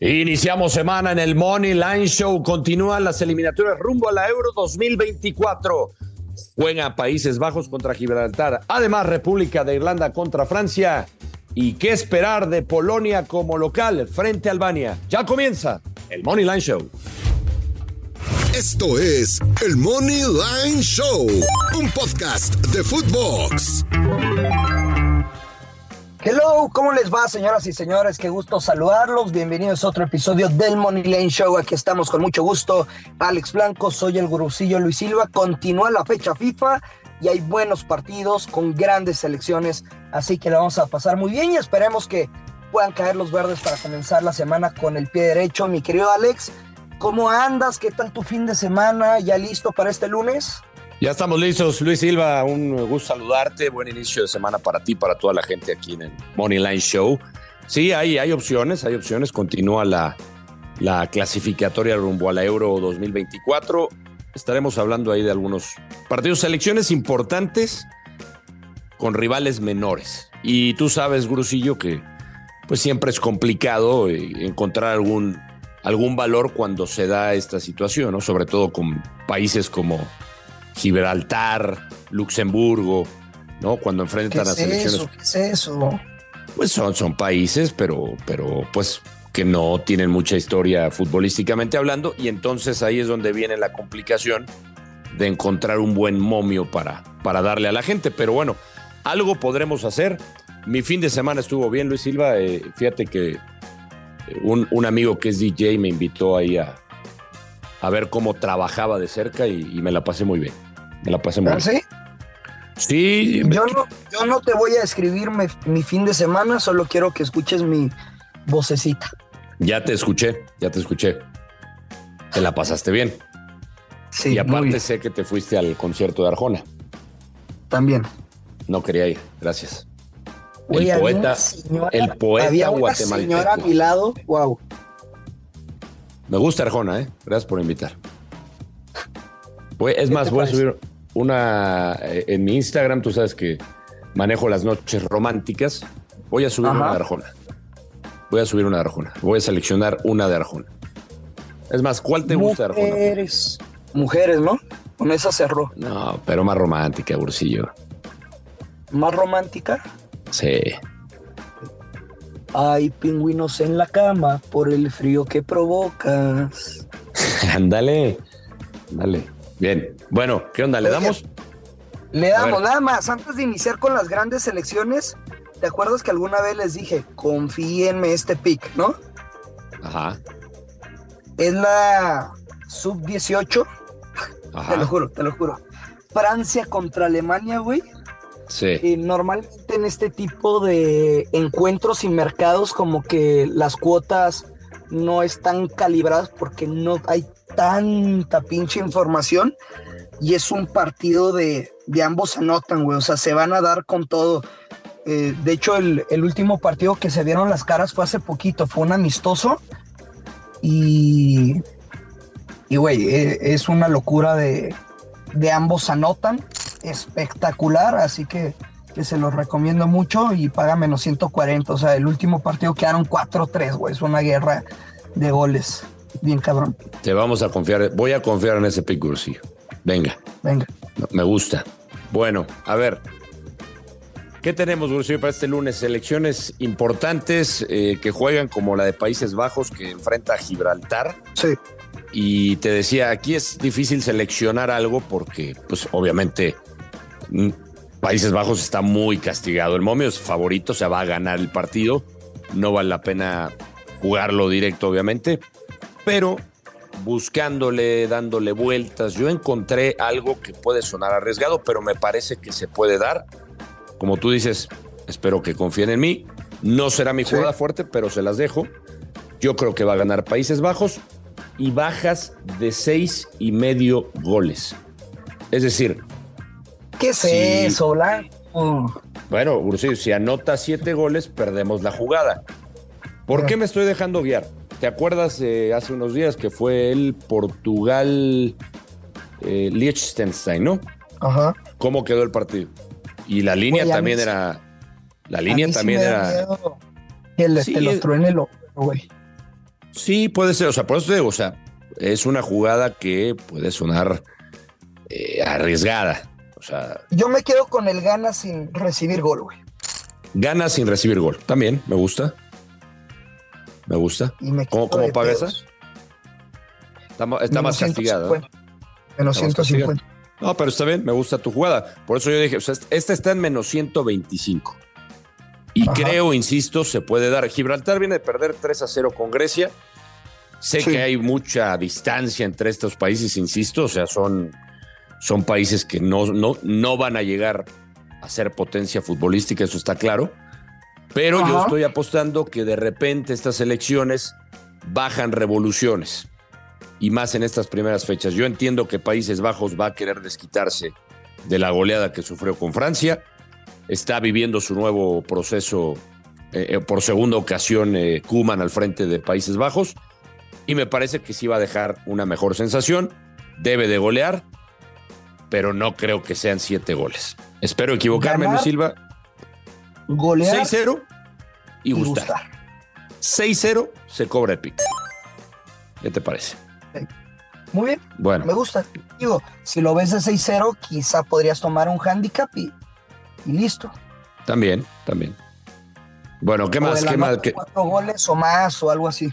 Iniciamos semana en el Money Line Show. Continúan las eliminatorias rumbo a la Euro 2024. Juega Países Bajos contra Gibraltar. Además, República de Irlanda contra Francia. ¿Y qué esperar de Polonia como local frente a Albania? Ya comienza el Money Line Show. Esto es el Money Line Show, un podcast de Footbox. Hello, ¿cómo les va, señoras y señores? Qué gusto saludarlos. Bienvenidos a otro episodio del Money Lane Show. Aquí estamos con mucho gusto. Alex Blanco, soy el gurusillo Luis Silva. Continúa la fecha FIFA y hay buenos partidos con grandes selecciones. Así que la vamos a pasar muy bien y esperemos que puedan caer los verdes para comenzar la semana con el pie derecho. Mi querido Alex, ¿cómo andas? ¿Qué tal tu fin de semana? ¿Ya listo para este lunes? Ya estamos listos, Luis Silva. Un gusto saludarte. Buen inicio de semana para ti, para toda la gente aquí en el Money Line Show. Sí, hay, hay opciones, hay opciones. Continúa la, la clasificatoria rumbo a la Euro 2024. Estaremos hablando ahí de algunos partidos, selecciones importantes con rivales menores. Y tú sabes, Grusillo, que pues siempre es complicado eh, encontrar algún, algún valor cuando se da esta situación, ¿no? Sobre todo con países como Gibraltar, Luxemburgo, ¿no? Cuando enfrentan ¿Qué a es selecciones. eso? ¿Qué es eso? Pues son, son países, pero, pero pues que no tienen mucha historia futbolísticamente hablando, y entonces ahí es donde viene la complicación de encontrar un buen momio para, para darle a la gente. Pero bueno, algo podremos hacer. Mi fin de semana estuvo bien, Luis Silva. Eh, fíjate que eh, un, un amigo que es DJ me invitó ahí a, a ver cómo trabajaba de cerca y, y me la pasé muy bien. Me la pasé muy ¿Ah, bien. sí? Sí, Yo no, yo no te voy a escribir mi, mi fin de semana, solo quiero que escuches mi vocecita. ya te escuché, ya te escuché. Te la pasaste bien. Sí, y aparte sé que te fuiste al concierto de Arjona. también. No quería ir, gracias. El poeta, señora- el poeta había una guatemalteco. señora a mi lado, wow. Me gusta Arjona, ¿eh? Gracias por invitar. Es ¿Qué más, voy a subir una eh, en mi Instagram. Tú sabes que manejo las noches románticas. Voy a subir Ajá. una de Arjona. Voy a subir una de Arjona. Voy a seleccionar una de Arjona. Es más, ¿cuál te gusta de Arjona? Mujeres. Mujeres, ¿no? Con esa cerró. No, pero más romántica, Bursillo. Más romántica. Sí. Hay pingüinos en la cama por el frío que provocas. Ándale. Dale. Bien. Bueno, ¿qué onda? ¿Le Oye, damos? Le damos nada más. Antes de iniciar con las grandes selecciones, ¿te acuerdas que alguna vez les dije, confíenme este pick, ¿no? Ajá. Es la sub-18, te lo juro, te lo juro. Francia contra Alemania, güey. Sí. Eh, normalmente en este tipo de encuentros y mercados como que las cuotas no están calibradas porque no hay tanta pinche información y es un partido de, de ambos anotan, güey, o sea, se van a dar con todo. Eh, de hecho, el, el último partido que se dieron las caras fue hace poquito, fue un amistoso y, y güey, eh, es una locura de, de ambos anotan espectacular, así que, que se los recomiendo mucho y paga menos 140. O sea, el último partido quedaron 4-3, güey. Es una guerra de goles. Bien cabrón. Te vamos a confiar. Voy a confiar en ese pick, Gursillo. Venga. Venga. Me gusta. Bueno, a ver. ¿Qué tenemos, Bruce, para este lunes? Selecciones importantes eh, que juegan como la de Países Bajos, que enfrenta a Gibraltar. Sí. Y te decía, aquí es difícil seleccionar algo porque, pues, obviamente, Países Bajos está muy castigado. El momio es favorito, o sea, va a ganar el partido. No vale la pena jugarlo directo, obviamente. Pero buscándole, dándole vueltas, yo encontré algo que puede sonar arriesgado, pero me parece que se puede dar. Como tú dices, espero que confíen en mí. No será mi jugada fuerte, pero se las dejo. Yo creo que va a ganar Países Bajos y bajas de seis y medio goles. Es decir, ¿Qué es Sí. eso, Blanco? bueno, Ursillo, si anota siete goles, perdemos la jugada. ¿Por qué me estoy dejando guiar? ¿Te acuerdas eh, hace unos días que fue el Portugal eh, Liechtenstein, no? Ajá. ¿Cómo quedó el partido? Y la línea Güey, también sí- era. La A línea sí también era. Que le, Sí, te lo es- truene lo, güey. Sí, puede ser. O sea, por eso te digo, o sea, es una jugada que puede sonar eh, arriesgada. Sea, Yo me quedo con el gana sin recibir gol, güey. gana sin recibir gol. También me gusta. Me gusta. Y me ¿Cómo, paga esa? Está, más Menos castigada. 150. Menos Está más 150. No, pero está bien, me gusta tu jugada. Por eso yo dije, o sea, esta está en menos 125. Y Ajá. creo, insisto, se puede dar. Gibraltar viene de perder 3 a 0 con Grecia. Sé Sí. que hay mucha distancia entre estos países, insisto, o sea, son, son países que no, no, no van a llegar a ser potencia futbolística, eso está claro. Pero yo estoy apostando que de repente estas elecciones bajan revoluciones y más en estas primeras fechas. Yo entiendo que Países Bajos va a querer desquitarse de la goleada que sufrió con Francia. Está viviendo su nuevo proceso eh, eh, por segunda ocasión eh, Kuman al frente de Países Bajos y me parece que sí va a dejar una mejor sensación. Debe de golear, pero no creo que sean siete goles. Espero equivocarme, Ganar, Luis Silva. Golear 6-0 y y gustar. gustar. 6-0 se cobra el pick. ¿Qué te parece? Muy bien, Bueno, me gusta. Digo, si lo ves de 6-0, quizá podrías tomar un handicap y, y listo. también, también. Bueno, ¿qué O más? ¿Qué más? anota ¿Qué- Cuatro goles o más o algo así.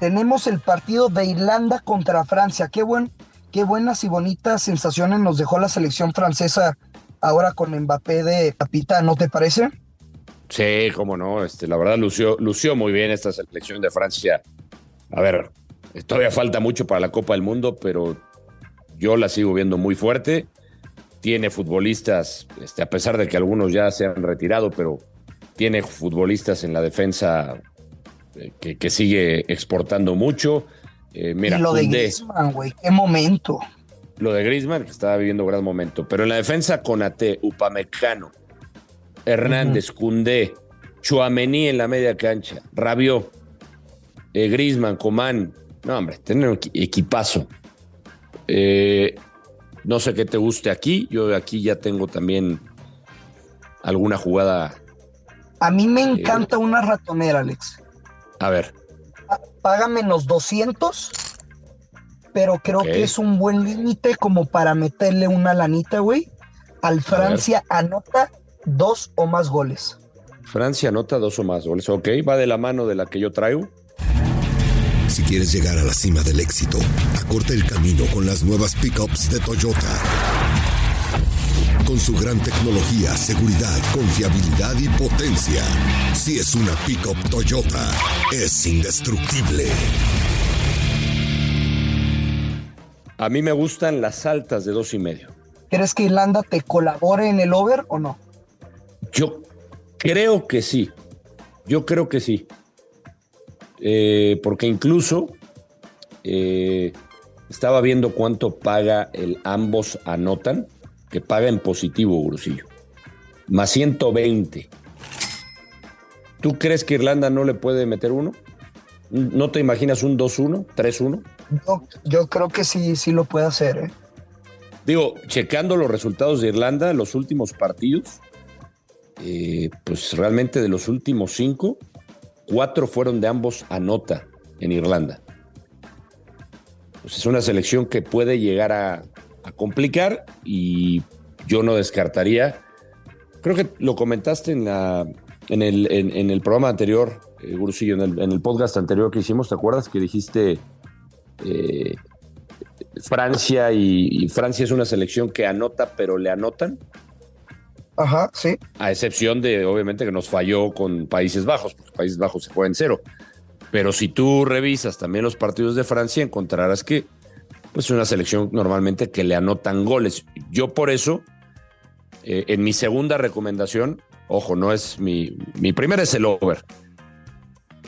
Tenemos el partido de Irlanda contra Francia. Qué buen, qué buenas y bonitas sensaciones nos dejó la selección francesa ahora con Mbappé de capitán, ¿no te parece? Sí, cómo no. Este, la verdad, lució, lució muy bien esta selección de Francia. A ver, todavía falta mucho para la Copa del Mundo, pero yo la sigo viendo muy fuerte. Tiene futbolistas, este, a pesar de que algunos ya se han retirado, pero tiene futbolistas en la defensa que, que sigue exportando mucho. Eh, mira, y lo de Griezmann, güey, qué momento. lo de Griezmann, que estaba viviendo un gran momento. Pero en la defensa, Conate, Upamecano, Hernández, Cundé, Chuamení en la media cancha, Rabió, eh, Griezmann, Coman. No, hombre, tener un equi- equipazo. Eh, no sé qué te guste aquí. Yo aquí ya tengo también alguna jugada. A mí me encanta una ratonera, Alex. A ver, Pa- Paga menos 200, pero creo que es un buen límite como para meterle una lanita, güey. Al Francia anota dos o más goles. Francia anota dos o más goles. Ok, va de la mano de la que yo traigo. Si quieres llegar a la cima del éxito, acorta el camino con las nuevas pickups de Toyota. Con su gran tecnología, seguridad, confiabilidad y potencia. Si es una pickup Toyota, es indestructible. A mí me gustan las altas de dos y medio. ¿Crees que Irlanda te colabore en el over o no? Yo creo que sí. Yo creo que sí. Eh, porque incluso eh, estaba viendo cuánto paga el ambos anotan que paga en positivo, Gurusillo. Más 120. ¿Tú crees que Irlanda no le puede meter uno? ¿No te imaginas un 2-1, 3-1? Yo, yo creo que sí, sí lo puede hacer, ¿eh? Digo, checando los resultados de Irlanda, los últimos partidos, eh, pues realmente de los últimos cinco, cuatro fueron de ambos a nota en Irlanda. Pues es una selección que puede llegar a, a complicar y yo no descartaría. Creo que lo comentaste en, la, en, el, en, el programa anterior, eh, Gurusillo, en el, en el, podcast anterior que hicimos, ¿te acuerdas que dijiste eh, Francia y, y, Francia es una selección que anota, pero le anotan? Ajá, sí. A excepción de, obviamente, que nos falló con Países Bajos, porque Países Bajos se fue en cero. Pero si tú revisas también los partidos de Francia, encontrarás que pues es una selección normalmente que le anotan goles. Yo por eso, eh, en mi segunda recomendación, ojo, no es mi, mi primera es el over.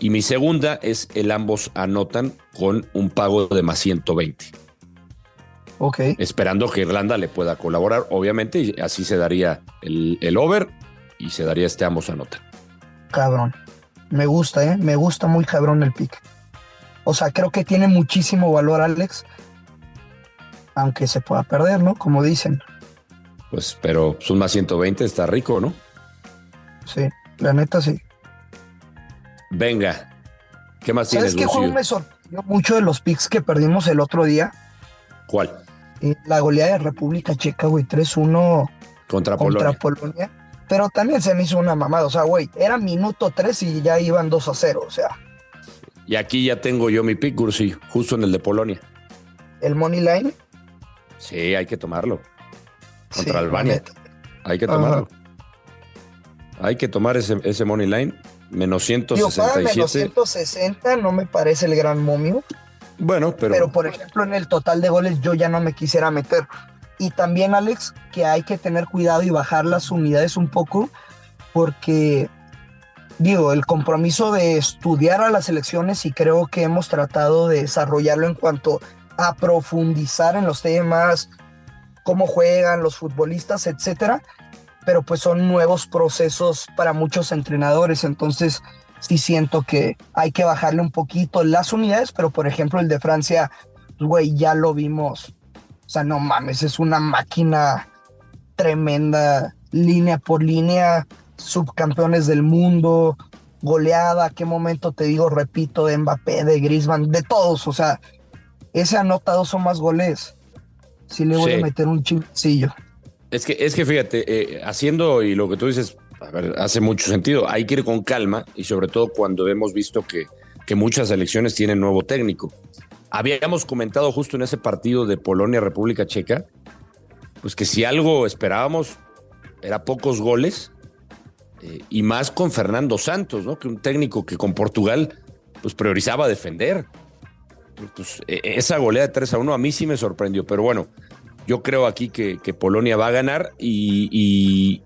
Y mi segunda es el ambos anotan con un pago de más 120. Ok. Esperando que Irlanda le pueda colaborar, obviamente, y así se daría el, el over y se daría este ambos anotan. Cabrón. Me gusta, ¿eh? Me gusta muy cabrón el pick. O sea, creo que tiene muchísimo valor, Alex. Aunque se pueda perder, ¿no? Como dicen. Pues, pero son más 120, está rico, ¿no? Sí, la neta sí. Venga. ¿Qué más ¿Sabes tienes, qué juego me sorprendió mucho de los picks que perdimos el otro día? ¿Cuál? Eh, La goleada de República Checa, güey, 3-1 Contra, contra Polonia. Polonia. Pero también se me hizo una mamada. O sea, güey, era minuto 3 y ya iban 2 a 0. O sea, Y aquí ya tengo yo mi pick, Gursi, justo en el de Polonia. el money line. Sí, hay que tomarlo. sí, Contra la Albania. Hay que Ajá. tomarlo. Hay que tomar ese, ese money line. Menos Digo, paga menos 167. 160, no me parece el gran momio. Bueno, pero, Pero, por ejemplo, en el total de goles yo ya no me quisiera meter. Y también, Alex, que hay que tener cuidado y bajar las unidades un poco, porque, digo, el compromiso de estudiar a las elecciones y creo que hemos tratado de desarrollarlo en cuanto a profundizar en los temas, cómo juegan los futbolistas, etcétera. Pero pues son nuevos procesos para muchos entrenadores, entonces sí siento que hay que bajarle un poquito las unidades, pero por ejemplo el de Francia, güey, ya lo vimos. O sea, no mames, es una máquina tremenda, línea por línea, subcampeones del mundo, goleada, qué momento te digo, repito, de Mbappé, de Griezmann, de todos, o sea, ese anota dos o más goles. Sí le voy Sí. a meter un chilcillo. es que, es que fíjate, eh, haciendo y lo que tú dices, a ver, hace mucho sentido. Hay que ir con calma y sobre todo cuando hemos visto que, que muchas elecciones tienen nuevo técnico. Habíamos comentado justo en ese partido de Polonia-República Checa, pues que si algo esperábamos era pocos goles eh, y más con Fernando Santos, ¿no? Que un técnico que con Portugal pues priorizaba defender. Pues, eh, esa goleada de 3 a 1 a mí sí me sorprendió, pero bueno, yo creo aquí que, que Polonia va a ganar y, y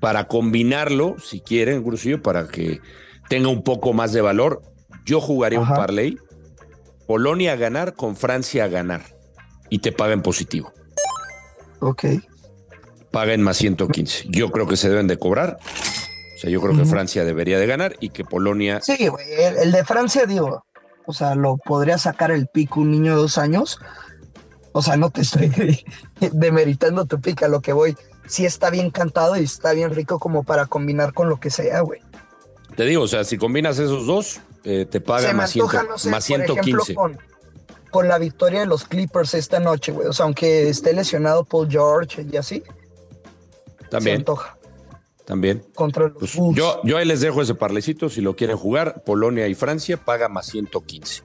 para combinarlo, si quieren, Grusillo, para que tenga un poco más de valor, yo jugaría Ajá. un parlay. Polonia a ganar con Francia a ganar y te paga en positivo. Ok. Paga en más 115. Yo creo que se deben de cobrar. O sea, yo creo que. Francia debería de ganar y que Polonia Sí, güey, el, el de Francia, digo, o sea, lo podría sacar el pico un niño de dos años. O sea, no te estoy demeritando tu pica, lo que voy. Sí está bien cantado y está bien rico como para combinar con lo que sea, güey. Te digo, o sea, si combinas esos dos, eh, te paga Se más, antoja, 100 no sé, más por ejemplo, 115. con, con la victoria de los Clippers esta noche, güey. O sea, aunque esté lesionado Paul George y así, se también, antoja también. contra los Pues yo, yo ahí les dejo ese parlecito. Si lo quieren jugar, Polonia y Francia paga más 115.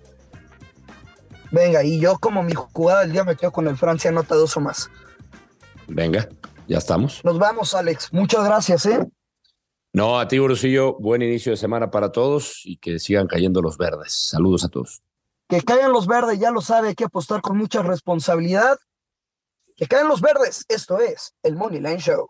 Venga, y yo como mi jugada del día me quedo con el Francia anota dos o más. Venga, ya estamos. Nos vamos, Alex. Muchas gracias, ¿eh? No, a ti, Brusillo, buen inicio de semana para todos y que sigan cayendo los verdes. Saludos a todos. Que caigan los verdes, ya lo sabe, hay que apostar con mucha responsabilidad. Que caigan los verdes, esto es el Money Line Show.